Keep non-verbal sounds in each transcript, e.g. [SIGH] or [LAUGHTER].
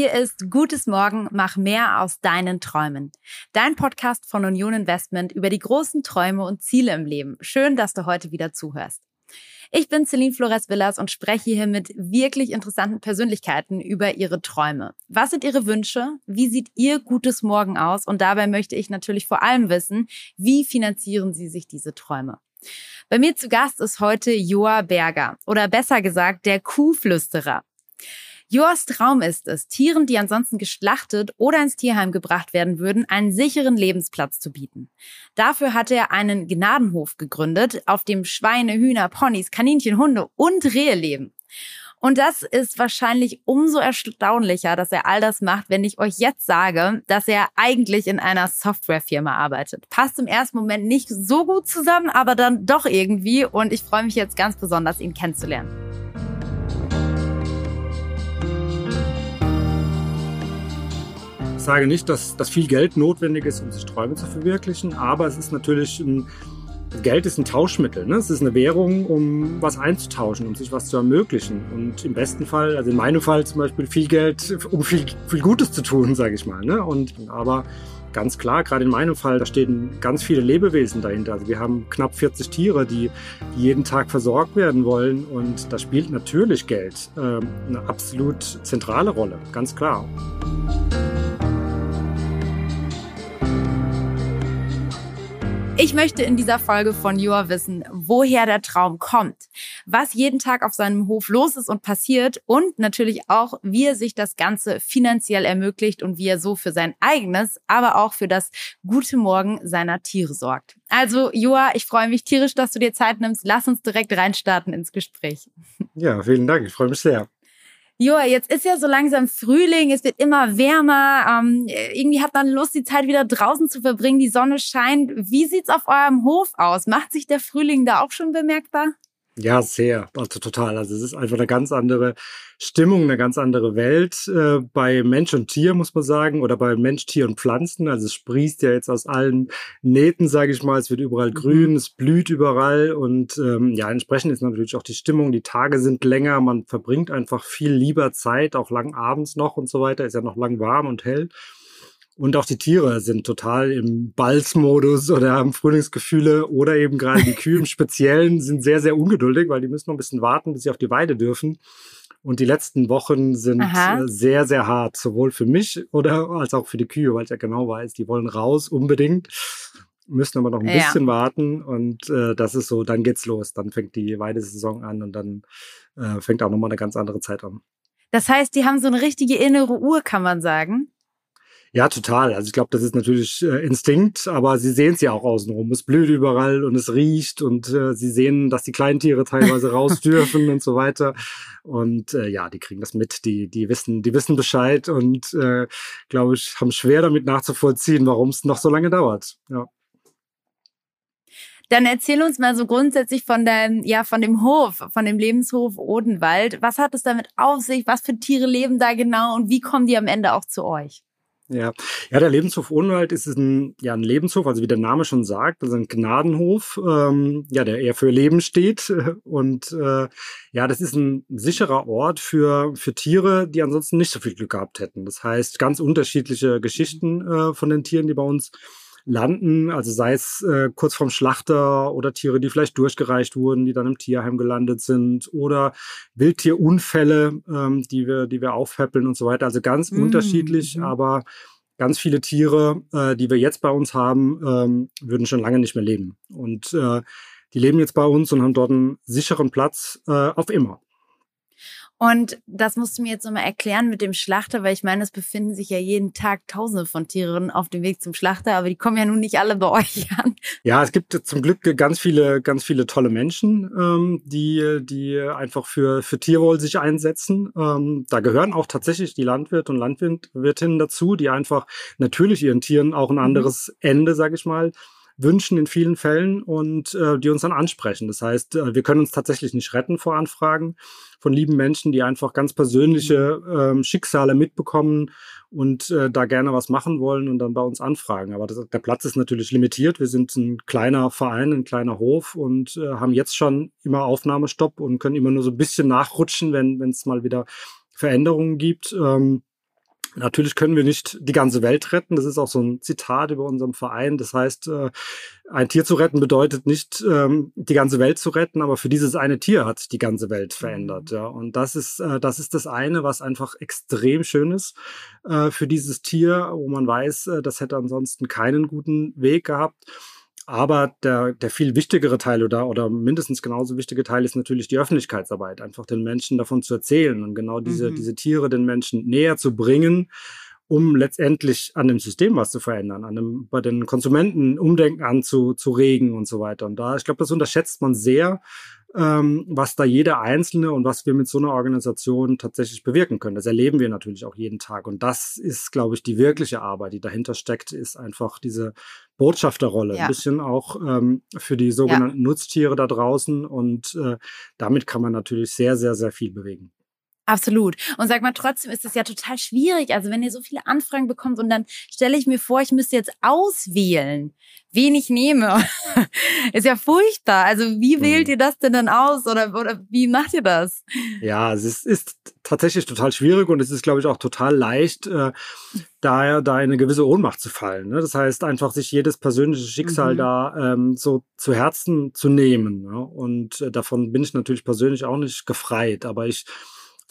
Hier ist Gutes Morgen, mach mehr aus deinen Träumen. Dein Podcast von Union Investment über die großen Träume und Ziele im Leben. Schön, dass du heute wieder zuhörst. Ich bin Celine Flores Villas und spreche hier mit wirklich interessanten Persönlichkeiten über ihre Träume. Was sind ihre Wünsche? Wie sieht ihr gutes Morgen aus? Und dabei möchte ich natürlich vor allem wissen, wie finanzieren sie sich diese Träume? Bei mir zu Gast ist heute Joa Berger oder besser gesagt der Kuhflüsterer. Joas Traum ist es, Tieren, die ansonsten geschlachtet oder ins Tierheim gebracht werden würden, einen sicheren Lebensplatz zu bieten. Dafür hat er einen Gnadenhof gegründet, auf dem Schweine, Hühner, Ponys, Kaninchen, Hunde und Rehe leben. Und das ist wahrscheinlich umso erstaunlicher, dass er all das macht, wenn ich euch jetzt sage, dass er eigentlich in einer Softwarefirma arbeitet. Passt im ersten Moment nicht so gut zusammen, aber dann doch irgendwie. Und ich freue mich jetzt ganz besonders, ihn kennenzulernen. Sage nicht, dass, dass viel Geld notwendig ist, um sich Träume zu verwirklichen, aber es ist natürlich ein, Geld ist ein Tauschmittel. Ne? Es ist eine Währung, um was einzutauschen, um sich was zu ermöglichen. Und im besten Fall, also in meinem Fall zum Beispiel viel Geld, um viel, viel Gutes zu tun, [LAUGHS] sage ich mal. Ne? Und aber ganz klar, gerade in meinem Fall, da stehen ganz viele Lebewesen dahinter. Also wir haben knapp 40 Tiere, die, die jeden Tag versorgt werden wollen. Und da spielt natürlich Geld äh, eine absolut zentrale Rolle, ganz klar. Ich möchte in dieser Folge von Joa wissen, woher der Traum kommt, was jeden Tag auf seinem Hof los ist und passiert und natürlich auch, wie er sich das Ganze finanziell ermöglicht und wie er so für sein eigenes, aber auch für das gute Morgen seiner Tiere sorgt. Also Joa, ich freue mich tierisch, dass du dir Zeit nimmst. Lass uns direkt reinstarten ins Gespräch. Ja, vielen Dank. Ich freue mich sehr. Joa, jetzt ist ja so langsam Frühling, es wird immer wärmer. Ähm, irgendwie hat man Lust, die Zeit wieder draußen zu verbringen. Die Sonne scheint. Wie sieht's auf eurem Hof aus? Macht sich der Frühling da auch schon bemerkbar? Ja, sehr. Also total. Also es ist einfach eine ganz andere Stimmung, eine ganz andere Welt äh, bei Mensch und Tier, muss man sagen, oder bei Mensch, Tier und Pflanzen. Also es sprießt ja jetzt aus allen Nähten, sage ich mal. Es wird überall mhm. grün, es blüht überall und ähm, ja, entsprechend ist natürlich auch die Stimmung. Die Tage sind länger, man verbringt einfach viel lieber Zeit, auch lang abends noch und so weiter. Ist ja noch lang warm und hell. Und auch die Tiere sind total im Balzmodus oder haben Frühlingsgefühle oder eben gerade die Kühe im [LAUGHS] Speziellen sind sehr, sehr ungeduldig, weil die müssen noch ein bisschen warten, bis sie auf die Weide dürfen. Und die letzten Wochen sind Aha. Äh, sehr, sehr hart, sowohl für mich oder als auch für die Kühe, weil ich ja genau weiß, die wollen raus unbedingt, müssen aber noch ein ja. bisschen warten und äh, das ist so, dann geht's los, dann fängt die Weidesaison an und dann äh, fängt auch nochmal eine ganz andere Zeit an. Das heißt, die haben so eine richtige innere Uhr, kann man sagen. Ja, total. Also ich glaube, das ist natürlich äh, Instinkt, aber sie sehen es ja auch außenrum. Es blüht überall und es riecht und äh, sie sehen, dass die Kleintiere teilweise [LAUGHS] raus dürfen und so weiter. Und äh, ja, die kriegen das mit, die, die wissen, die wissen Bescheid und äh, glaube ich, haben schwer damit nachzuvollziehen, warum es noch so lange dauert. Ja. Dann erzähl uns mal so grundsätzlich von deinem, ja, von dem Hof, von dem Lebenshof Odenwald. Was hat es damit auf sich? Was für Tiere leben da genau und wie kommen die am Ende auch zu euch? Ja, ja, der Lebenshof Odenwald ist ein, ja, ein Lebenshof, also wie der Name schon sagt, also ein Gnadenhof, ähm, ja, der eher für Leben steht. [LAUGHS] Und äh, ja, das ist ein sicherer Ort für, für Tiere, die ansonsten nicht so viel Glück gehabt hätten. Das heißt, ganz unterschiedliche Geschichten äh, von den Tieren, die bei uns landen, also sei es äh, kurz vorm Schlachter oder Tiere, die vielleicht durchgereicht wurden, die dann im Tierheim gelandet sind oder Wildtierunfälle, ähm, die wir, die wir aufpäppeln und so weiter. Also ganz mhm. unterschiedlich, mhm. aber ganz viele Tiere, äh, die wir jetzt bei uns haben, ähm, würden schon lange nicht mehr leben. Und äh, die leben jetzt bei uns und haben dort einen sicheren Platz äh, auf immer. Und das musst du mir jetzt nochmal erklären mit dem Schlachter, weil ich meine, es befinden sich ja jeden Tag Tausende von Tieren auf dem Weg zum Schlachter, aber die kommen ja nun nicht alle bei [LAUGHS] euch an. Ja, es gibt zum Glück ganz viele, ganz viele tolle Menschen, ähm, die, die einfach für, für Tierwohl sich einsetzen. Ähm, da gehören auch tatsächlich die Landwirte und Landwirtinnen dazu, die einfach natürlich ihren Tieren auch ein mhm. anderes mhm. Ende, sag ich mal, wünschen in vielen Fällen und äh, die uns dann ansprechen. Das heißt, äh, wir können uns tatsächlich nicht retten vor Anfragen von lieben Menschen, die einfach ganz persönliche ähm, Schicksale mitbekommen und äh, da gerne was machen wollen und dann bei uns anfragen. Aber das, der Platz ist natürlich limitiert. Wir sind ein kleiner Verein, ein kleiner Hof und äh, haben jetzt schon immer Aufnahmestopp und können immer nur so ein bisschen nachrutschen, wenn es mal wieder Veränderungen gibt. Ähm, Natürlich können wir nicht die ganze Welt retten. Das ist auch so ein Zitat über unserem Verein. Das heißt, äh, ein Tier zu retten bedeutet nicht, ähm, die ganze Welt zu retten, aber für dieses eine Tier hat sich die ganze Welt verändert. Mhm. Ja. Und das ist, äh, das ist das eine, was einfach extrem schön ist äh, für dieses Tier, wo man weiß, das hätte ansonsten keinen guten Weg gehabt. Aber der, der viel wichtigere Teil oder, oder mindestens genauso wichtige Teil ist natürlich die Öffentlichkeitsarbeit, einfach den Menschen davon zu erzählen und genau diese, mhm. diese Tiere den Menschen näher zu bringen, um letztendlich an dem System was zu verändern, an dem, bei den Konsumenten Umdenken anzuregen und so weiter. Und da, ich glaube, das unterschätzt man sehr, ähm, was da jeder Einzelne und was wir mit so einer Organisation tatsächlich bewirken können. Das erleben wir natürlich auch jeden Tag. Und das ist, glaube ich, die wirkliche Arbeit, die dahinter steckt, ist einfach diese Botschafterrolle. Ja. Ein bisschen auch ähm, für die sogenannten ja. Nutztiere da draußen. Und äh, damit kann man natürlich sehr, sehr, sehr viel bewegen. Absolut. Und sag mal, trotzdem ist es ja total schwierig. Also wenn ihr so viele Anfragen bekommt und dann stelle ich mir vor, ich müsste jetzt auswählen, wen ich nehme. [LAUGHS] ist ja furchtbar. Also wie hm. wählt ihr das denn dann aus oder, oder wie macht ihr das? Ja, es ist, ist tatsächlich total schwierig und es ist, glaube ich, auch total leicht, äh, da, da eine gewisse Ohnmacht zu fallen. Ne? Das heißt, einfach sich jedes persönliche Schicksal mhm. da ähm, so zu Herzen zu nehmen. Ne? Und äh, davon bin ich natürlich persönlich auch nicht gefreit, aber ich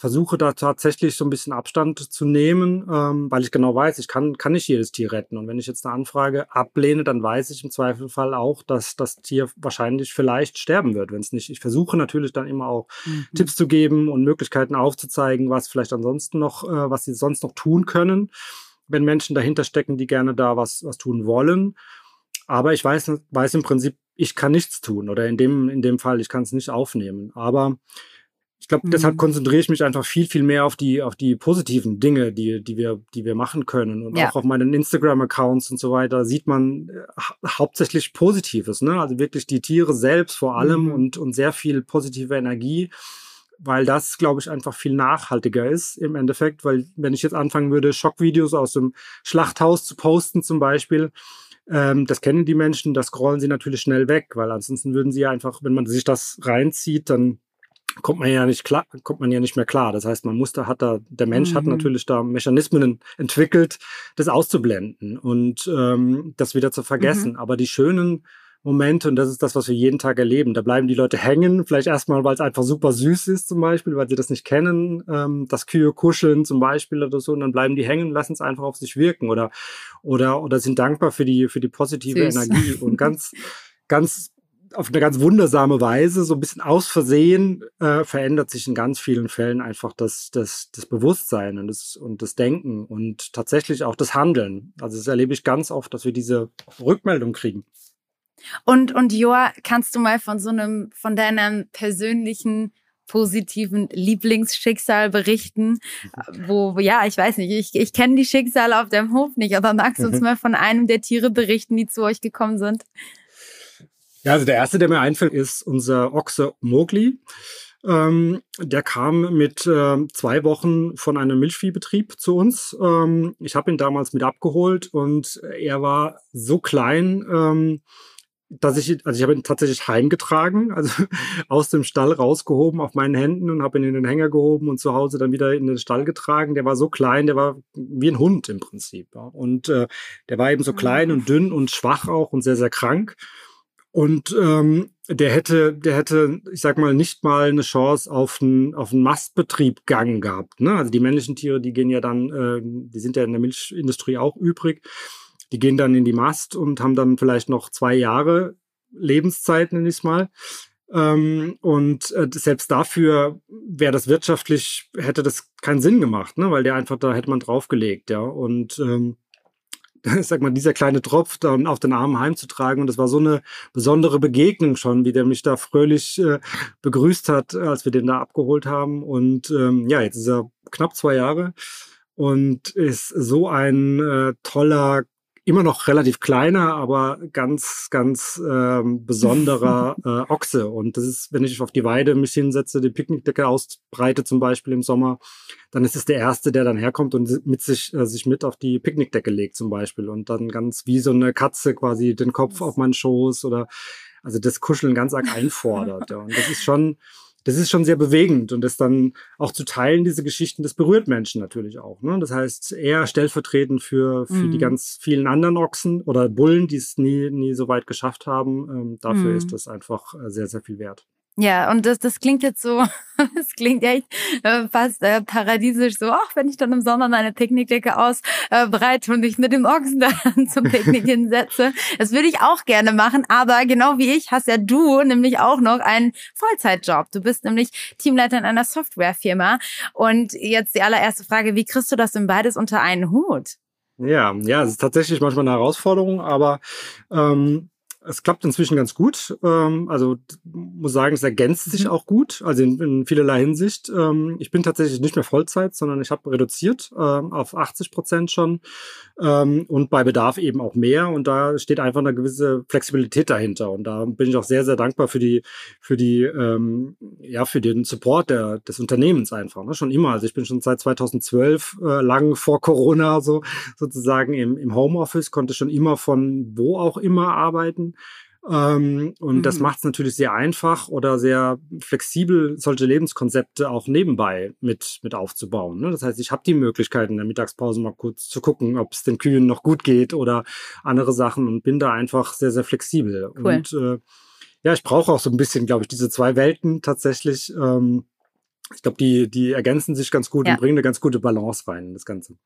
versuche da tatsächlich so ein bisschen Abstand zu nehmen, ähm, weil ich genau weiß, ich kann, kann nicht jedes Tier retten. Und wenn ich jetzt eine Anfrage ablehne, dann weiß ich im Zweifelfall auch, dass das Tier wahrscheinlich vielleicht sterben wird, wenn es nicht. Ich versuche natürlich dann immer auch mhm. Tipps zu geben und Möglichkeiten aufzuzeigen, was vielleicht ansonsten noch, äh, was sie sonst noch tun können, wenn Menschen dahinter stecken, die gerne da was, was tun wollen. Aber ich weiß, weiß im Prinzip, ich kann nichts tun oder in dem, in dem Fall, ich kann es nicht aufnehmen. Aber glaube, mhm. deshalb konzentriere ich mich einfach viel, viel mehr auf die, auf die positiven Dinge, die, die wir, die wir machen können. Und ja. auch auf meinen Instagram-Accounts und so weiter sieht man äh, hauptsächlich Positives, ne? Also wirklich die Tiere selbst vor allem mhm. und, und sehr viel positive Energie weil das, glaube ich, einfach viel nachhaltiger ist im Endeffekt, weil wenn ich jetzt anfangen würde, Schockvideos aus dem Schlachthaus zu posten zum Beispiel, ähm, das kennen die Menschen, das scrollen sie natürlich schnell weg, weil ansonsten würden sie einfach, wenn man sich das reinzieht, dann kommt man ja nicht klar, kommt man ja nicht mehr klar. Das heißt, man muss da, hat da, der Mensch mhm. hat natürlich da Mechanismen entwickelt, das auszublenden und ähm, das wieder zu vergessen. Mhm. Aber die schönen Momente, und das ist das, was wir jeden Tag erleben, da bleiben die Leute hängen, vielleicht erstmal, weil es einfach super süß ist zum Beispiel, weil sie das nicht kennen, ähm, das Kühe kuscheln zum Beispiel oder so, und dann bleiben die hängen, lassen es einfach auf sich wirken oder, oder, oder sind dankbar für die, für die positive süß. Energie und ganz, [LAUGHS] ganz auf eine ganz wundersame Weise, so ein bisschen aus Versehen, äh, verändert sich in ganz vielen Fällen einfach das, das, das Bewusstsein und das, und das Denken und tatsächlich auch das Handeln. Also das erlebe ich ganz oft, dass wir diese Rückmeldung kriegen. Und, und Joa, kannst du mal von so einem, von deinem persönlichen positiven Lieblingsschicksal berichten, wo, ja, ich weiß nicht, ich, ich kenne die Schicksale auf dem Hof nicht, aber magst du uns mal von einem der Tiere berichten, die zu euch gekommen sind? Ja, also der erste, der mir einfällt, ist unser Ochse Mowgli. Ähm, der kam mit äh, zwei Wochen von einem Milchviehbetrieb zu uns. Ähm, ich habe ihn damals mit abgeholt und er war so klein, ähm, dass ich, also ich habe ihn tatsächlich heimgetragen, [LAUGHS] also aus dem Stall rausgehoben auf meinen Händen und habe ihn in den Hänger gehoben und zu Hause dann wieder in den Stall getragen. Der war so klein, der war wie ein Hund im Prinzip. Ja. Und äh, der war eben so klein mhm. und dünn und schwach auch und sehr, sehr krank. Und ähm, der hätte, der hätte, ich sag mal, nicht mal eine Chance auf einen, auf einen Mastbetrieb Gang gehabt. Ne? Also die männlichen Tiere, die gehen ja dann, äh, die sind ja in der Milchindustrie auch übrig. Die gehen dann in die Mast und haben dann vielleicht noch zwei Jahre Lebenszeit, nenne ich es mal. Ähm, und äh, selbst dafür wäre das wirtschaftlich, hätte das keinen Sinn gemacht, ne? weil der einfach, da hätte man draufgelegt, ja. Und ähm, [LAUGHS] sag mal, dieser kleine Tropf dann auf den Arm heimzutragen. Und das war so eine besondere Begegnung schon, wie der mich da fröhlich äh, begrüßt hat, als wir den da abgeholt haben. Und ähm, ja, jetzt ist er knapp zwei Jahre und ist so ein äh, toller, immer noch relativ kleiner, aber ganz, ganz ähm, besonderer [LAUGHS] äh, Ochse. Und das ist, wenn ich auf die Weide mich hinsetze, die Picknickdecke ausbreite zum Beispiel im Sommer, dann ist es der Erste, der dann herkommt und mit sich, äh, sich mit auf die Picknickdecke legt zum Beispiel und dann ganz wie so eine Katze quasi den Kopf auf meinen Schoß oder also das Kuscheln ganz arg einfordert. [LAUGHS] ja. Und das ist schon das ist schon sehr bewegend und das dann auch zu teilen, diese Geschichten, das berührt Menschen natürlich auch. Ne? Das heißt, eher stellvertretend für, für mhm. die ganz vielen anderen Ochsen oder Bullen, die es nie, nie so weit geschafft haben. Ähm, dafür mhm. ist das einfach äh, sehr, sehr viel wert. Ja, und das, das klingt jetzt so, [LAUGHS] das klingt echt äh, fast äh, paradiesisch, so, ach, wenn ich dann im Sommer meine Picknickdecke ausbreite äh, und mich mit dem Ochsen [LAUGHS] dann zum Picknick hinsetze. Das würde ich auch gerne machen, aber genau wie ich hast ja du nämlich auch noch einen Vollzeitjob. Du bist nämlich Teamleiter in einer Softwarefirma. Und jetzt die allererste Frage, wie kriegst du das denn beides unter einen Hut? Ja, ja, es ist tatsächlich manchmal eine Herausforderung, aber ähm, es klappt inzwischen ganz gut. Ähm, also muss sagen, es ergänzt sich mhm. auch gut, also in, in vielerlei Hinsicht. Ähm, ich bin tatsächlich nicht mehr Vollzeit, sondern ich habe reduziert ähm, auf 80 Prozent schon ähm, und bei Bedarf eben auch mehr. Und da steht einfach eine gewisse Flexibilität dahinter. Und da bin ich auch sehr, sehr dankbar für die, für die, ähm, ja, für den Support der, des Unternehmens einfach. Ne? Schon immer. Also ich bin schon seit 2012 äh, lang vor Corona so sozusagen im, im Homeoffice, konnte schon immer von wo auch immer arbeiten. Ähm, und mhm. das macht es natürlich sehr einfach oder sehr flexibel, solche Lebenskonzepte auch nebenbei mit, mit aufzubauen. Ne? Das heißt, ich habe die Möglichkeit, in der Mittagspause mal kurz zu gucken, ob es den Kühen noch gut geht oder andere Sachen und bin da einfach sehr, sehr flexibel. Cool. Und äh, ja, ich brauche auch so ein bisschen, glaube ich, diese zwei Welten tatsächlich. Ähm, ich glaube, die, die ergänzen sich ganz gut ja. und bringen eine ganz gute Balance rein in das Ganze.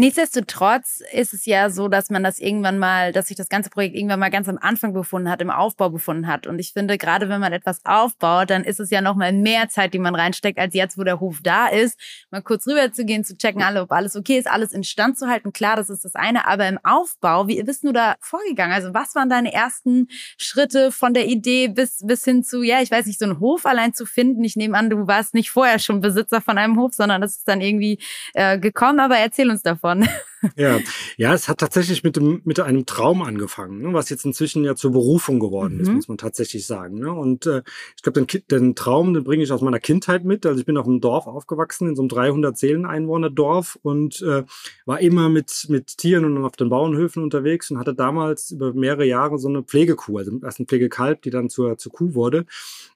Nichtsdestotrotz ist es ja so, dass man das irgendwann mal, dass sich das ganze Projekt irgendwann mal ganz am Anfang befunden hat, im Aufbau befunden hat. Und ich finde, gerade wenn man etwas aufbaut, dann ist es ja noch mal mehr Zeit, die man reinsteckt, als jetzt, wo der Hof da ist. Mal kurz rüber zu gehen, zu checken, alle, ob alles okay ist, alles instand zu halten. Klar, das ist das eine. Aber im Aufbau, wie bist du da vorgegangen? Also was waren deine ersten Schritte von der Idee bis, bis hin zu, ja, ich weiß nicht, so einen Hof allein zu finden? Ich nehme an, du warst nicht vorher schon Besitzer von einem Hof, sondern das ist dann irgendwie äh, gekommen. Aber erzähl uns davon davon. [LAUGHS] Ja, ja, es hat tatsächlich mit, dem, mit einem Traum angefangen, ne, was jetzt inzwischen ja zur Berufung geworden mhm. ist, muss man tatsächlich sagen. Ne? Und äh, ich glaube, den, den Traum, den bringe ich aus meiner Kindheit mit. Also ich bin auf einem Dorf aufgewachsen, in so einem 300 Seelen-Einwohner-Dorf und äh, war immer mit, mit Tieren und auf den Bauernhöfen unterwegs und hatte damals über mehrere Jahre so eine Pflegekuh, also erst ein Pflegekalb, die dann zur, zur Kuh wurde.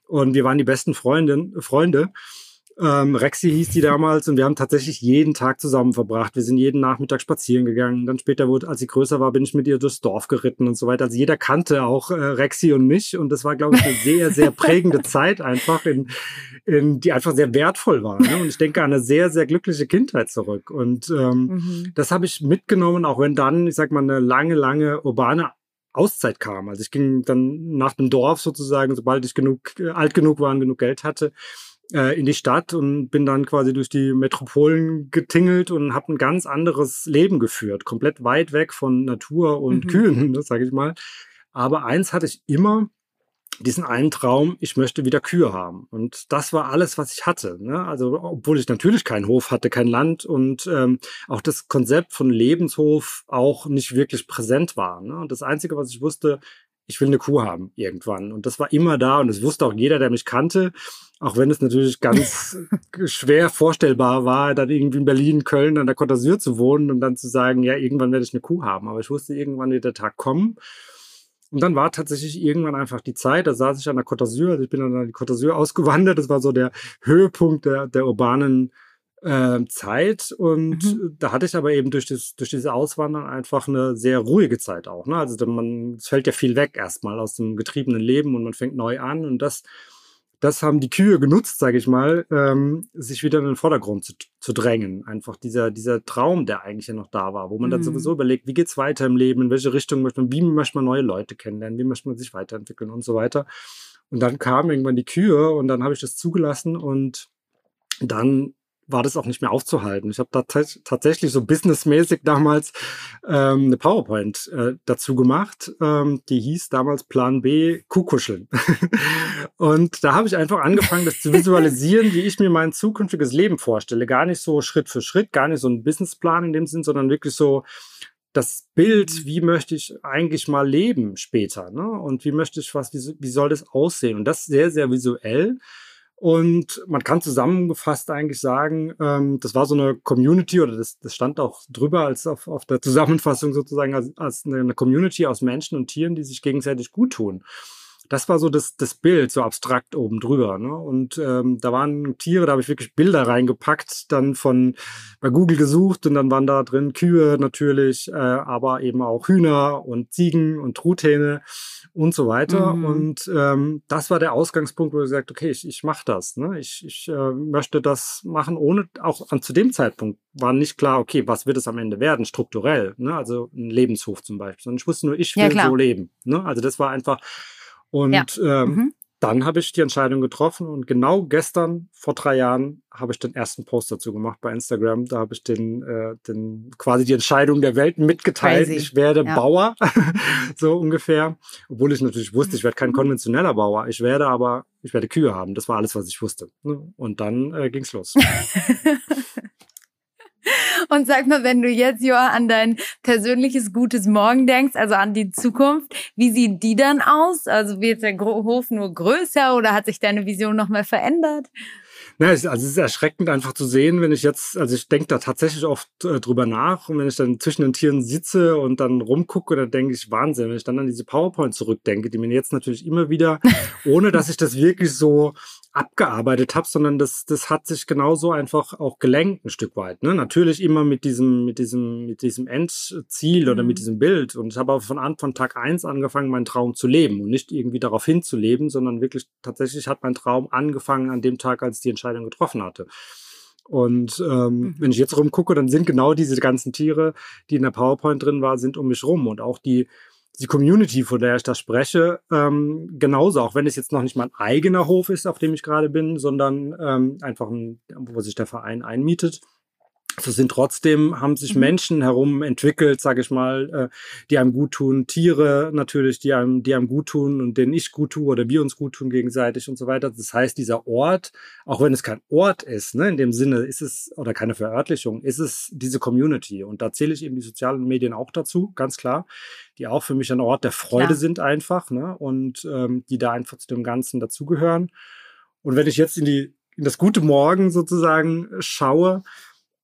Und wir waren die besten Freundin, Freunde. Ähm, Rexy hieß die damals und wir haben tatsächlich jeden Tag zusammen verbracht. Wir sind jeden Nachmittag spazieren gegangen. Dann später wurde, als sie größer war, bin ich mit ihr durchs Dorf geritten und so weiter. Also jeder kannte auch äh, Rexy und mich und das war, glaube ich, eine sehr, sehr prägende [LAUGHS] Zeit einfach, in, in, die einfach sehr wertvoll war. Ne? Und ich denke an eine sehr, sehr glückliche Kindheit zurück. Und ähm, mhm. das habe ich mitgenommen, auch wenn dann, ich sag mal, eine lange, lange urbane Auszeit kam. Also ich ging dann nach dem Dorf sozusagen, sobald ich genug äh, alt genug war und genug Geld hatte, äh, in die Stadt und bin dann quasi durch die Metropolen getingelt und habe ein ganz anderes Leben geführt, komplett weit weg von Natur und mhm. Kühen, [LAUGHS] das sage ich mal. Aber eins hatte ich immer, diesen einen Traum, ich möchte wieder Kühe haben. Und das war alles, was ich hatte. Ne? Also, obwohl ich natürlich keinen Hof hatte, kein Land und ähm, auch das Konzept von Lebenshof auch nicht wirklich präsent war. Ne? Und das Einzige, was ich wusste, ich will eine Kuh haben irgendwann. Und das war immer da und das wusste auch jeder, der mich kannte. Auch wenn es natürlich ganz [LAUGHS] schwer vorstellbar war, dann irgendwie in Berlin, Köln an der Côte d'Azur zu wohnen und dann zu sagen, ja, irgendwann werde ich eine Kuh haben. Aber ich wusste, irgendwann wird der Tag kommen. Und dann war tatsächlich irgendwann einfach die Zeit, da saß ich an der Côte d'Azur, also ich bin dann an die Côte d'Azur ausgewandert, das war so der Höhepunkt der, der urbanen äh, Zeit und mhm. da hatte ich aber eben durch, das, durch diese Auswandern einfach eine sehr ruhige Zeit auch. Ne? Also man, es fällt ja viel weg erstmal aus dem getriebenen Leben und man fängt neu an und das, das haben die Kühe genutzt, sage ich mal, ähm, sich wieder in den Vordergrund zu, zu drängen. Einfach dieser, dieser Traum, der eigentlich ja noch da war, wo man mhm. dann sowieso überlegt, wie geht's weiter im Leben, in welche Richtung möchte man, wie möchte man neue Leute kennenlernen, wie möchte man sich weiterentwickeln und so weiter. Und dann kamen irgendwann die Kühe und dann habe ich das zugelassen und dann war das auch nicht mehr aufzuhalten. Ich habe da tatsächlich so businessmäßig damals ähm, eine PowerPoint äh, dazu gemacht. Ähm, die hieß damals Plan B Kuhkuscheln. [LAUGHS] und da habe ich einfach angefangen, das zu [LAUGHS] visualisieren, wie ich mir mein zukünftiges Leben vorstelle. Gar nicht so Schritt für Schritt, gar nicht so ein Businessplan in dem Sinn, sondern wirklich so das Bild, wie möchte ich eigentlich mal leben später, ne? Und wie möchte ich was, wie, wie soll das aussehen? Und das sehr, sehr visuell. Und man kann zusammengefasst eigentlich sagen, ähm, das war so eine Community oder das, das stand auch drüber als auf, auf der Zusammenfassung sozusagen als, als eine Community aus Menschen und Tieren, die sich gegenseitig gut tun. das war so das, das Bild, so abstrakt oben drüber. Ne? Und ähm, da waren Tiere, da habe ich wirklich Bilder reingepackt, dann von bei Google gesucht und dann waren da drin Kühe natürlich, äh, aber eben auch Hühner und Ziegen und Truthähne und so weiter. Mhm. Und ähm, das war der Ausgangspunkt, wo ich gesagt, okay, ich, ich mache das. Ne? Ich, ich äh, möchte das machen, ohne auch an zu dem Zeitpunkt war nicht klar, okay, was wird es am Ende werden, strukturell, ne? also ein Lebenshof zum Beispiel, sondern ich wusste nur, ich will ja, so leben. Ne? Also das war einfach, und ja. ähm, mhm. Dann habe ich die Entscheidung getroffen und genau gestern, vor drei Jahren, habe ich den ersten Post dazu gemacht bei Instagram. Da habe ich den, äh, den quasi die Entscheidung der Welt mitgeteilt. Crazy. Ich werde ja. Bauer, [LAUGHS] so ungefähr. Obwohl ich natürlich wusste, ich werde kein mhm. konventioneller Bauer. Ich werde aber, ich werde Kühe haben. Das war alles, was ich wusste. Ne? Und dann äh, ging's los. [LAUGHS] Und sag mal, wenn du jetzt, Joa, an dein persönliches gutes Morgen denkst, also an die Zukunft, wie sieht die dann aus? Also wird der Hof nur größer oder hat sich deine Vision nochmal verändert? Na, also es ist erschreckend einfach zu sehen, wenn ich jetzt, also ich denke da tatsächlich oft äh, drüber nach und wenn ich dann zwischen den Tieren sitze und dann rumgucke, dann denke ich Wahnsinn, wenn ich dann an diese PowerPoint zurückdenke, die mir jetzt natürlich immer wieder, [LAUGHS] ohne dass ich das wirklich so abgearbeitet habe, sondern das, das hat sich genauso einfach auch gelenkt ein Stück weit. Ne? Natürlich immer mit diesem, mit diesem, mit diesem Endziel oder mit mhm. diesem Bild. Und ich habe aber von Anfang Tag eins angefangen, meinen Traum zu leben und nicht irgendwie darauf hinzuleben, sondern wirklich tatsächlich hat mein Traum angefangen an dem Tag, als ich die Entscheidung getroffen hatte. Und ähm, mhm. wenn ich jetzt rumgucke, dann sind genau diese ganzen Tiere, die in der PowerPoint drin war, sind um mich rum. Und auch die, die Community, von der ich da spreche, ähm, genauso, auch wenn es jetzt noch nicht mein eigener Hof ist, auf dem ich gerade bin, sondern ähm, einfach ein, wo sich der Verein einmietet, so sind trotzdem, haben sich mhm. Menschen herum entwickelt, sage ich mal, äh, die einem gut tun, Tiere natürlich, die einem, die einem gut tun und denen ich gut tue oder wir uns gut tun gegenseitig und so weiter. Das heißt, dieser Ort, auch wenn es kein Ort ist, ne, in dem Sinne ist es, oder keine Verörtlichung, ist es diese Community. Und da zähle ich eben die sozialen Medien auch dazu, ganz klar, die auch für mich ein Ort der Freude klar. sind einfach, ne, und ähm, die da einfach zu dem Ganzen dazugehören. Und wenn ich jetzt in die, in das gute Morgen sozusagen schaue,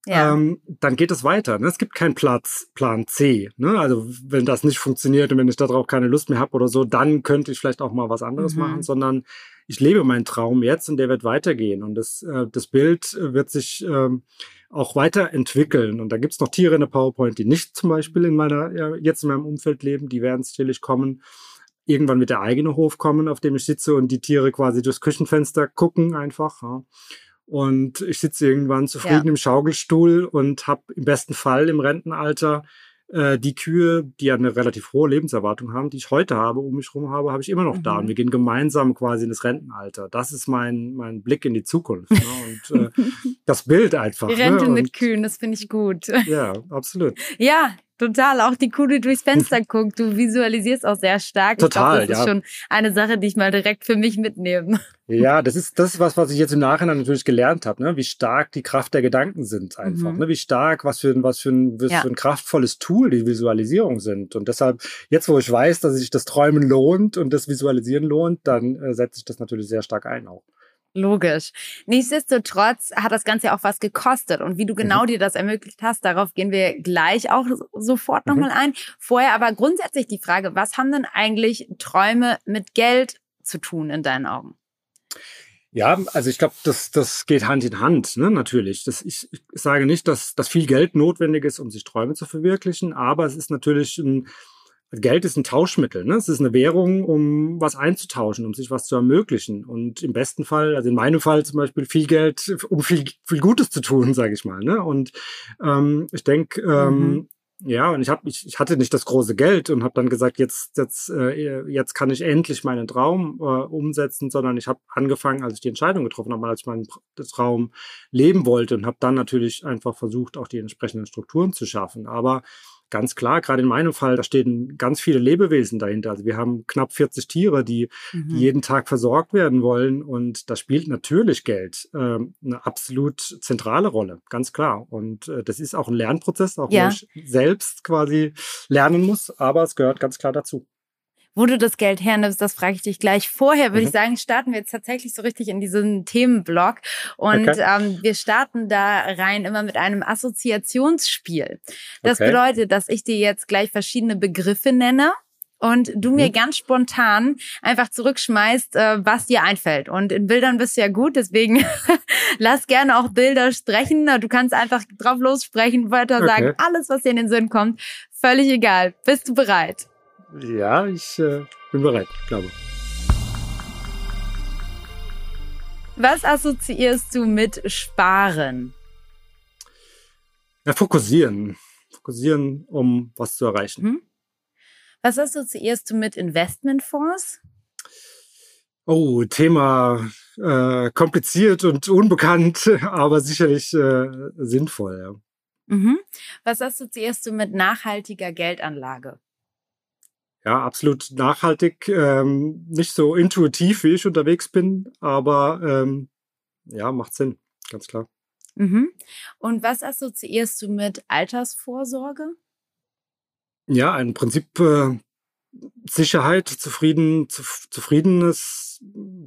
ja. ähm, dann geht es weiter. Ne? Es gibt keinen Platz, Plan C. Ne? Also wenn das nicht funktioniert und wenn ich darauf keine Lust mehr habe oder so, dann könnte ich vielleicht auch mal was anderes mhm. machen, sondern ich lebe meinen Traum jetzt und der wird weitergehen. Und das, äh, das Bild wird sich ähm, auch weiterentwickeln. Und da gibt's noch Tiere in der PowerPoint, die nicht zum Beispiel in meiner, ja, jetzt in meinem Umfeld leben, die werden sicherlich kommen irgendwann mit der eigene Hof kommen, auf dem ich sitze und die Tiere quasi durchs Küchenfenster gucken einfach. Ja. Und ich sitze irgendwann zufrieden ja. im Schaukelstuhl und habe im besten Fall im Rentenalter äh, die Kühe, die ja eine relativ hohe Lebenserwartung haben, die ich heute habe, um mich herum habe, habe ich immer noch mhm. da. Und wir gehen gemeinsam quasi in das Rentenalter. Das ist mein, mein Blick in die Zukunft. Ne? Und äh, [LAUGHS] das Bild einfach. Die Rente ne? mit Kühen, das finde ich gut. Ja, absolut. Ja, Total, auch die Kuh, die durchs Fenster guckt. Du visualisierst auch sehr stark. Total, ich glaub, das ja. ist schon eine Sache, die ich mal direkt für mich mitnehme. Ja, das ist das ist was, was ich jetzt im Nachhinein natürlich gelernt habe, ne? wie stark die Kraft der Gedanken sind einfach, mhm. ne? wie stark, was für ein, was für ein, was ja. für ein kraftvolles Tool die Visualisierung sind. Und deshalb, jetzt wo ich weiß, dass sich das Träumen lohnt und das Visualisieren lohnt, dann äh, setze ich das natürlich sehr stark ein auch. Logisch. Nichtsdestotrotz hat das Ganze auch was gekostet. Und wie du genau mhm. dir das ermöglicht hast, darauf gehen wir gleich auch sofort mhm. nochmal ein. Vorher aber grundsätzlich die Frage, was haben denn eigentlich Träume mit Geld zu tun in deinen Augen? Ja, also ich glaube, das, das geht Hand in Hand, ne, natürlich. Das, ich, ich sage nicht, dass, dass viel Geld notwendig ist, um sich Träume zu verwirklichen, aber es ist natürlich ein Geld ist ein Tauschmittel, ne? Es ist eine Währung, um was einzutauschen, um sich was zu ermöglichen. Und im besten Fall, also in meinem Fall zum Beispiel viel Geld, um viel, viel Gutes zu tun, [LAUGHS] sage ich mal. Ne? Und ähm, ich denke, ähm, mhm. ja, und ich habe, ich, ich hatte nicht das große Geld und habe dann gesagt, jetzt, jetzt, äh, jetzt kann ich endlich meinen Traum äh, umsetzen, sondern ich habe angefangen, als ich die Entscheidung getroffen habe, als ich meinen Traum leben wollte und habe dann natürlich einfach versucht, auch die entsprechenden Strukturen zu schaffen. Aber ganz klar, gerade in meinem Fall, da stehen ganz viele Lebewesen dahinter. Also wir haben knapp 40 Tiere, die, mhm. jeden Tag versorgt werden wollen. Und da spielt natürlich Geld äh, eine absolut zentrale Rolle, ganz klar. Und äh, das ist auch ein Lernprozess, auch ja. wo ich selbst quasi lernen muss, aber es gehört ganz klar dazu. Wo du das Geld hernimmst, das frage ich dich gleich. Vorher würde mhm. ich sagen, starten wir jetzt tatsächlich so richtig in diesen Themenblock. Und okay. ähm, wir starten da rein immer mit einem Assoziationsspiel. Das okay. bedeutet, dass ich dir jetzt gleich verschiedene Begriffe nenne und du mir mhm. ganz spontan einfach zurückschmeißt, äh, was dir einfällt. Und in Bildern bist du ja gut, deswegen [LAUGHS] lass gerne auch Bilder sprechen. Du kannst einfach drauf lossprechen, Wörter okay. sagen, alles, was dir in den Sinn kommt. Völlig egal. Bist du bereit? Ja, ich äh, bin bereit, glaube. Was assoziierst du mit Sparen? Ja, fokussieren. Fokussieren, um was zu erreichen. Hm? Was assoziierst du mit Investmentfonds? Oh, Thema äh, kompliziert und unbekannt, [LAUGHS] aber sicherlich äh, sinnvoll. Ja. Mhm. Was assoziierst du mit nachhaltiger Geldanlage? Ja, absolut nachhaltig. Ähm, nicht so intuitiv, wie ich unterwegs bin, aber ähm, ja, macht Sinn, ganz klar. Mhm. Und was assoziierst du mit Altersvorsorge? Ja, im Prinzip äh, Sicherheit, zufrieden, zu, zufriedenes,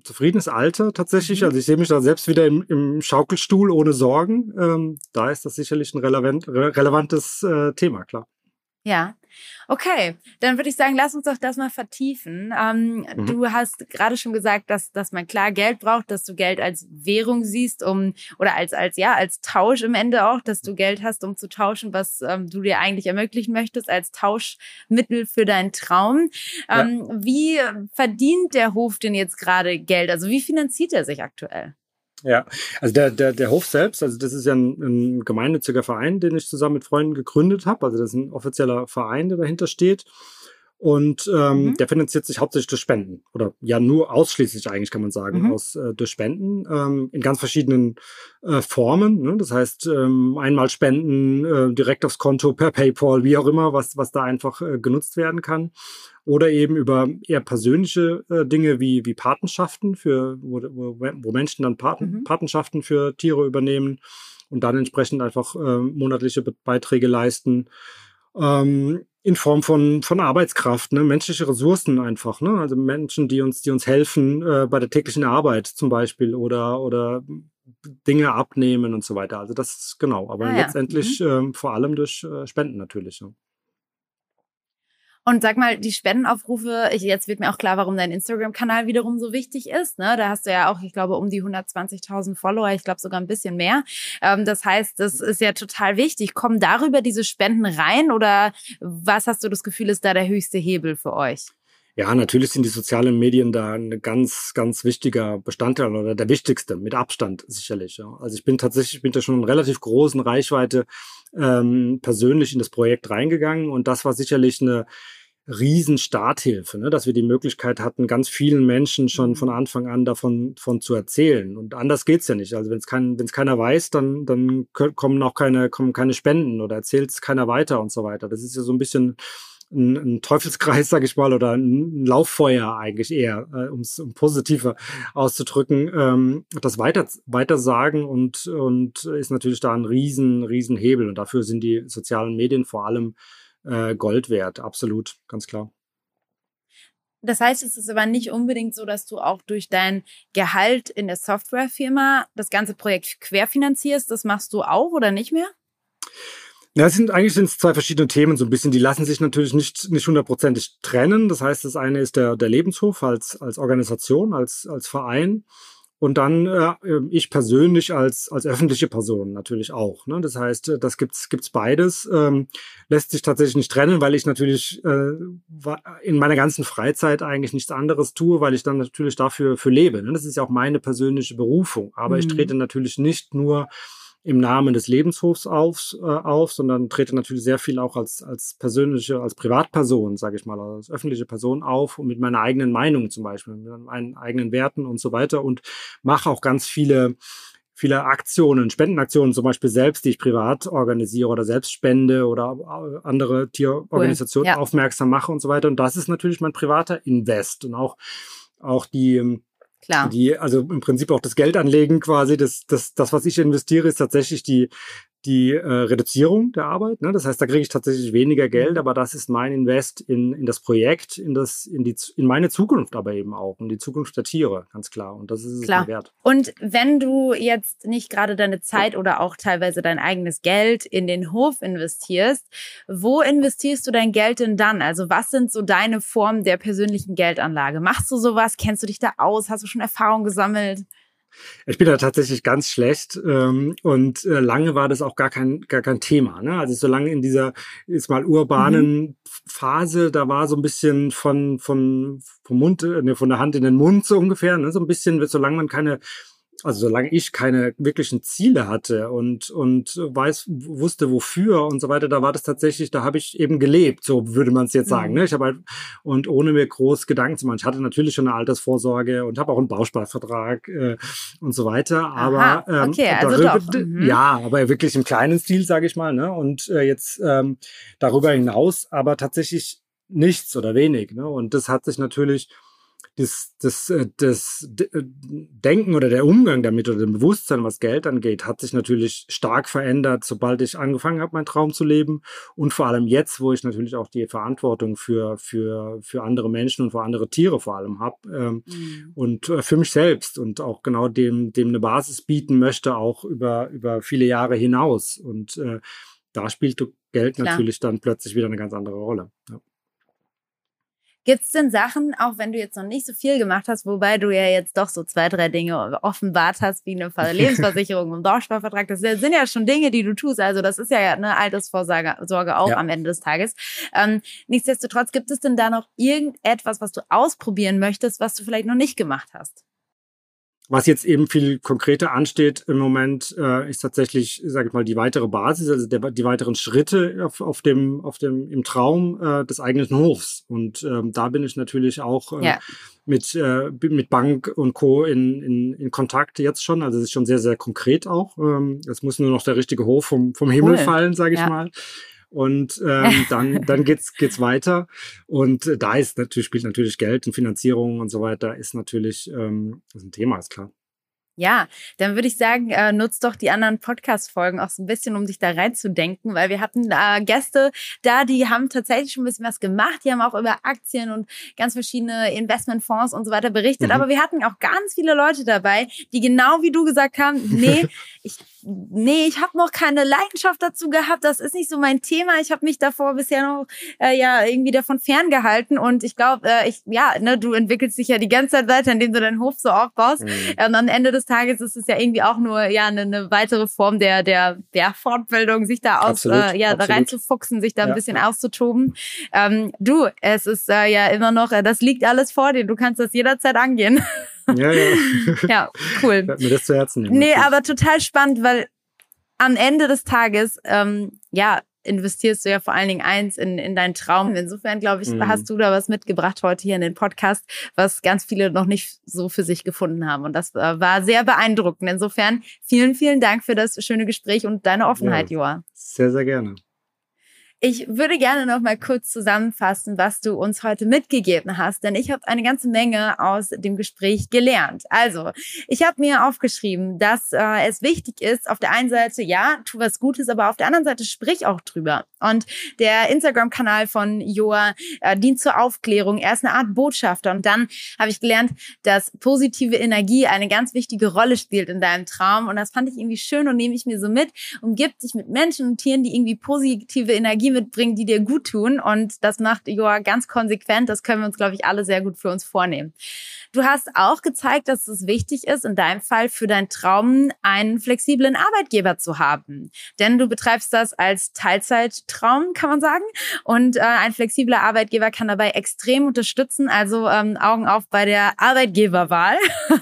zufriedenes Alter tatsächlich. Mhm. Also ich sehe mich da selbst wieder im, im Schaukelstuhl ohne Sorgen. Ähm, da ist das sicherlich ein relevant, relevantes äh, Thema, klar. Ja, okay. Dann würde ich sagen, lass uns doch das mal vertiefen. Ähm, mhm. Du hast gerade schon gesagt, dass, dass man klar Geld braucht, dass du Geld als Währung siehst, um oder als als ja als Tausch im Ende auch, dass du Geld hast, um zu tauschen, was ähm, du dir eigentlich ermöglichen möchtest als Tauschmittel für deinen Traum. Ähm, ja. Wie verdient der Hof denn jetzt gerade Geld? Also wie finanziert er sich aktuell? Ja, also der, der, der Hof selbst, also das ist ja ein, ein gemeinnütziger Verein, den ich zusammen mit Freunden gegründet habe. Also das ist ein offizieller Verein, der dahinter steht. Und ähm, mhm. der finanziert sich hauptsächlich durch Spenden. Oder ja, nur ausschließlich eigentlich, kann man sagen, mhm. aus äh, durch Spenden ähm, in ganz verschiedenen äh, Formen. Ne? Das heißt, ähm, einmal Spenden äh, direkt aufs Konto, per PayPal, wie auch immer, was, was da einfach äh, genutzt werden kann oder eben über eher persönliche äh, Dinge wie, wie Patenschaften, für, wo, wo, wo Menschen dann Paten, mhm. Patenschaften für Tiere übernehmen und dann entsprechend einfach äh, monatliche Beiträge leisten. Ähm, in Form von, von Arbeitskraft, ne? menschliche Ressourcen einfach, ne? also Menschen, die uns, die uns helfen äh, bei der täglichen Arbeit zum Beispiel oder, oder Dinge abnehmen und so weiter. Also das ist genau, aber ah, letztendlich ja. mhm. äh, vor allem durch äh, Spenden natürlich. Ja. Und sag mal, die Spendenaufrufe, ich, jetzt wird mir auch klar, warum dein Instagram-Kanal wiederum so wichtig ist. Ne? Da hast du ja auch, ich glaube, um die 120.000 Follower, ich glaube sogar ein bisschen mehr. Ähm, das heißt, das ist ja total wichtig. Kommen darüber diese Spenden rein oder was hast du das Gefühl, ist da der höchste Hebel für euch? Ja, natürlich sind die sozialen Medien da ein ganz, ganz wichtiger Bestandteil oder der wichtigste, mit Abstand sicherlich. Ja. Also ich bin tatsächlich, ich bin da schon in relativ großen Reichweite ähm, persönlich in das Projekt reingegangen und das war sicherlich eine riesen Starthilfe, ne? dass wir die Möglichkeit hatten, ganz vielen Menschen schon mhm. von Anfang an davon von zu erzählen. Und anders geht's ja nicht. Also wenn es kein, wenn's keiner weiß, dann, dann kommen auch keine, kommen keine Spenden oder erzählt es keiner weiter und so weiter. Das ist ja so ein bisschen ein, ein Teufelskreis, sage ich mal, oder ein Lauffeuer eigentlich eher, äh, um es positiver auszudrücken. Ähm, das weiter, weiter sagen und, und ist natürlich da ein riesen, riesen Hebel. Und dafür sind die sozialen Medien vor allem äh, Gold wert, absolut, ganz klar. Das heißt, es ist aber nicht unbedingt so, dass du auch durch dein Gehalt in der Softwarefirma das ganze Projekt querfinanzierst. Das machst du auch oder nicht mehr? Ja, es sind eigentlich sind es zwei verschiedene Themen so ein bisschen. Die lassen sich natürlich nicht nicht hundertprozentig trennen. Das heißt, das eine ist der der Lebenshof als als Organisation, als als Verein und dann äh, ich persönlich als als öffentliche Person natürlich auch. Ne? Das heißt, das gibt's gibt's beides. Ähm, lässt sich tatsächlich nicht trennen, weil ich natürlich äh, in meiner ganzen Freizeit eigentlich nichts anderes tue, weil ich dann natürlich dafür für lebe. Ne? Das ist ja auch meine persönliche Berufung. Aber mhm. ich trete natürlich nicht nur im Namen des Lebenshofs auf, äh, auf, sondern trete natürlich sehr viel auch als, als persönliche, als Privatperson, sage ich mal, als öffentliche Person auf und mit meiner eigenen Meinung zum Beispiel, mit meinen eigenen Werten und so weiter und mache auch ganz viele viele Aktionen, Spendenaktionen zum Beispiel selbst, die ich privat organisiere oder selbst spende oder andere Tierorganisationen cool. ja. aufmerksam mache und so weiter. Und das ist natürlich mein privater Invest und auch, auch die, Klar. Die, also im Prinzip auch das Geld anlegen quasi, das, das, das, was ich investiere, ist tatsächlich die, die äh, Reduzierung der Arbeit. Ne? Das heißt, da kriege ich tatsächlich weniger Geld, mhm. aber das ist mein Invest in, in das Projekt, in, das, in, die, in meine Zukunft aber eben auch, in die Zukunft der Tiere, ganz klar. Und das ist klar. es mir wert. Und wenn du jetzt nicht gerade deine Zeit oder auch teilweise dein eigenes Geld in den Hof investierst, wo investierst du dein Geld denn dann? Also was sind so deine Formen der persönlichen Geldanlage? Machst du sowas? Kennst du dich da aus? Hast du schon Erfahrung gesammelt? Ich bin da tatsächlich ganz schlecht ähm, und äh, lange war das auch gar kein gar kein Thema. Ne? Also so lange in dieser jetzt mal urbanen mhm. Phase, da war so ein bisschen von von vom Mund, äh, ne, von der Hand in den Mund so ungefähr, ne? so ein bisschen, solange man keine also solange ich keine wirklichen Ziele hatte und und weiß wusste wofür und so weiter, da war das tatsächlich, da habe ich eben gelebt, so würde man es jetzt sagen. Mhm. Ne? Ich habe halt und ohne mir groß Gedanken zu machen. Ich hatte natürlich schon eine Altersvorsorge und habe auch einen Bausparvertrag äh, und so weiter. Aber Aha, ähm, okay, ähm, also darüber. Mhm. ja, aber wirklich im kleinen Stil, sage ich mal. Ne? Und äh, jetzt ähm, darüber hinaus, aber tatsächlich nichts oder wenig. Ne? Und das hat sich natürlich das, das, äh, das äh, Denken oder der Umgang damit oder dem Bewusstsein, was Geld angeht, hat sich natürlich stark verändert, sobald ich angefangen habe, meinen Traum zu leben. Und vor allem jetzt, wo ich natürlich auch die Verantwortung für, für, für andere Menschen und für andere Tiere vor allem habe. Ähm, mhm. Und äh, für mich selbst und auch genau dem, dem eine Basis bieten möchte, auch über, über viele Jahre hinaus. Und äh, da spielt Geld Klar. natürlich dann plötzlich wieder eine ganz andere Rolle. Ja. Gibt es denn Sachen, auch wenn du jetzt noch nicht so viel gemacht hast, wobei du ja jetzt doch so zwei, drei Dinge offenbart hast, wie eine [LAUGHS] Lebensversicherung und Dorfsparvertrag, das sind ja schon Dinge, die du tust. Also das ist ja eine Altersvorsorge auch ja. am Ende des Tages. Ähm, nichtsdestotrotz, gibt es denn da noch irgendetwas, was du ausprobieren möchtest, was du vielleicht noch nicht gemacht hast? Was jetzt eben viel konkreter ansteht im Moment, äh, ist tatsächlich, sage ich mal, die weitere Basis, also der, die weiteren Schritte auf, auf dem, auf dem im Traum äh, des eigenen Hofs. Und ähm, da bin ich natürlich auch äh, ja. mit äh, mit Bank und Co. In, in, in Kontakt jetzt schon. Also es ist schon sehr sehr konkret auch. Ähm, es muss nur noch der richtige Hof vom vom Himmel cool. fallen, sage ich ja. mal und ähm, [LAUGHS] dann dann geht's geht's weiter und äh, da ist natürlich spielt natürlich Geld und Finanzierung und so weiter ist natürlich ähm, ist ein Thema ist klar. Ja, dann würde ich sagen, äh, nutzt doch die anderen Podcast-Folgen auch so ein bisschen, um sich da reinzudenken, weil wir hatten äh, Gäste da, die haben tatsächlich schon ein bisschen was gemacht. Die haben auch über Aktien und ganz verschiedene Investmentfonds und so weiter berichtet. Mhm. Aber wir hatten auch ganz viele Leute dabei, die genau wie du gesagt haben, nee, [LAUGHS] ich, nee, ich habe noch keine Leidenschaft dazu gehabt. Das ist nicht so mein Thema. Ich habe mich davor bisher noch äh, ja irgendwie davon ferngehalten. Und ich glaube, äh, ich, ja, ne, du entwickelst dich ja die ganze Zeit weiter, indem du deinen Hof so aufbaust. Mhm. Und am Ende des Tages ist es ja irgendwie auch nur ja eine, eine weitere Form der der der Fortbildung, sich da aus absolut, äh, ja da reinzufuchsen, sich da ein bisschen auszutoben. Ähm, du, es ist äh, ja immer noch, äh, das liegt alles vor dir. Du kannst das jederzeit angehen. [LAUGHS] Ja, ja. [LAUGHS] ja, cool. mir das zu Herzen nehmen. Nee, aber total spannend, weil am Ende des Tages, ähm, ja, investierst du ja vor allen Dingen eins in, in deinen Traum. Insofern, glaube ich, mhm. hast du da was mitgebracht heute hier in den Podcast, was ganz viele noch nicht so für sich gefunden haben. Und das äh, war sehr beeindruckend. Insofern vielen, vielen Dank für das schöne Gespräch und deine Offenheit, ja, Joa. Sehr, sehr gerne. Ich würde gerne noch mal kurz zusammenfassen, was du uns heute mitgegeben hast, denn ich habe eine ganze Menge aus dem Gespräch gelernt. Also, ich habe mir aufgeschrieben, dass äh, es wichtig ist, auf der einen Seite, ja, tu was Gutes, aber auf der anderen Seite sprich auch drüber. Und der Instagram-Kanal von Joa äh, dient zur Aufklärung. Er ist eine Art Botschafter. Und dann habe ich gelernt, dass positive Energie eine ganz wichtige Rolle spielt in deinem Traum. Und das fand ich irgendwie schön und nehme ich mir so mit. Umgibt dich mit Menschen und Tieren, die irgendwie positive Energie mitbringen, die dir gut tun. Und das macht Joa ganz konsequent. Das können wir uns, glaube ich, alle sehr gut für uns vornehmen. Du hast auch gezeigt, dass es wichtig ist, in deinem Fall für deinen Traum einen flexiblen Arbeitgeber zu haben. Denn du betreibst das als Teilzeittraum, kann man sagen. Und äh, ein flexibler Arbeitgeber kann dabei extrem unterstützen. Also ähm, Augen auf bei der Arbeitgeberwahl. [LAUGHS]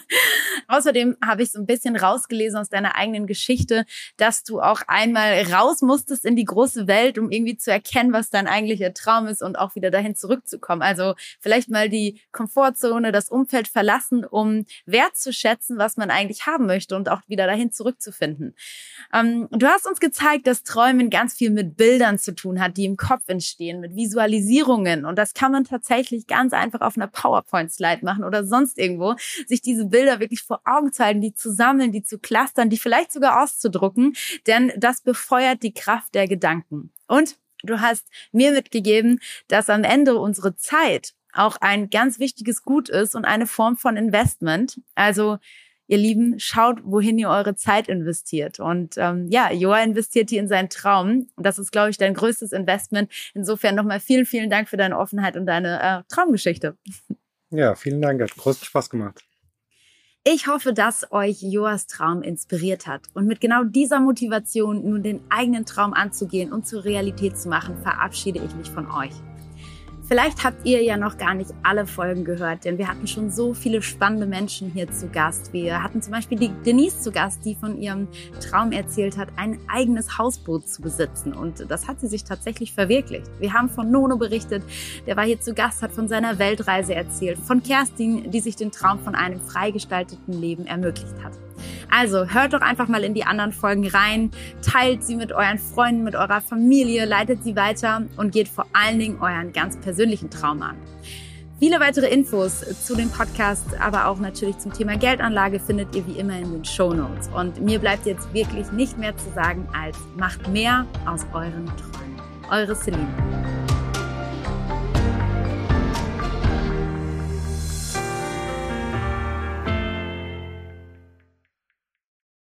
Außerdem habe ich so ein bisschen rausgelesen aus deiner eigenen Geschichte, dass du auch einmal raus musstest in die große Welt, um irgendwie zu erkennen, was dein eigentlicher Traum ist und auch wieder dahin zurückzukommen. Also vielleicht mal die Komfortzone, das Umfeld verlassen, um wertzuschätzen, was man eigentlich haben möchte und auch wieder dahin zurückzufinden. Ähm, du hast uns gezeigt, dass Träumen ganz viel mit Bildern zu tun hat, die im Kopf entstehen, mit Visualisierungen. Und das kann man tatsächlich ganz einfach auf einer PowerPoint-Slide machen oder sonst irgendwo, sich diese Bilder wirklich vor vor Augen zu halten, die zu sammeln, die zu clustern, die vielleicht sogar auszudrucken, denn das befeuert die Kraft der Gedanken. Und du hast mir mitgegeben, dass am Ende unsere Zeit auch ein ganz wichtiges Gut ist und eine Form von Investment. Also ihr Lieben, schaut, wohin ihr eure Zeit investiert. Und ähm, ja, Joa investiert die in seinen Traum. Das ist, glaube ich, dein größtes Investment. Insofern nochmal vielen, vielen Dank für deine Offenheit und deine äh, Traumgeschichte. Ja, vielen Dank. Hat großen Spaß gemacht. Ich hoffe, dass euch Joas Traum inspiriert hat. Und mit genau dieser Motivation, nun den eigenen Traum anzugehen und zur Realität zu machen, verabschiede ich mich von euch. Vielleicht habt ihr ja noch gar nicht alle Folgen gehört, denn wir hatten schon so viele spannende Menschen hier zu Gast. Wir hatten zum Beispiel die Denise zu Gast, die von ihrem Traum erzählt hat, ein eigenes Hausboot zu besitzen. Und das hat sie sich tatsächlich verwirklicht. Wir haben von Nono berichtet, der war hier zu Gast, hat von seiner Weltreise erzählt. Von Kerstin, die sich den Traum von einem freigestalteten Leben ermöglicht hat. Also hört doch einfach mal in die anderen Folgen rein, teilt sie mit euren Freunden, mit eurer Familie, leitet sie weiter und geht vor allen Dingen euren ganz persönlichen Traum an. Viele weitere Infos zu dem Podcast, aber auch natürlich zum Thema Geldanlage findet ihr wie immer in den Show Notes. Und mir bleibt jetzt wirklich nicht mehr zu sagen als macht mehr aus euren Träumen. Eure Celine.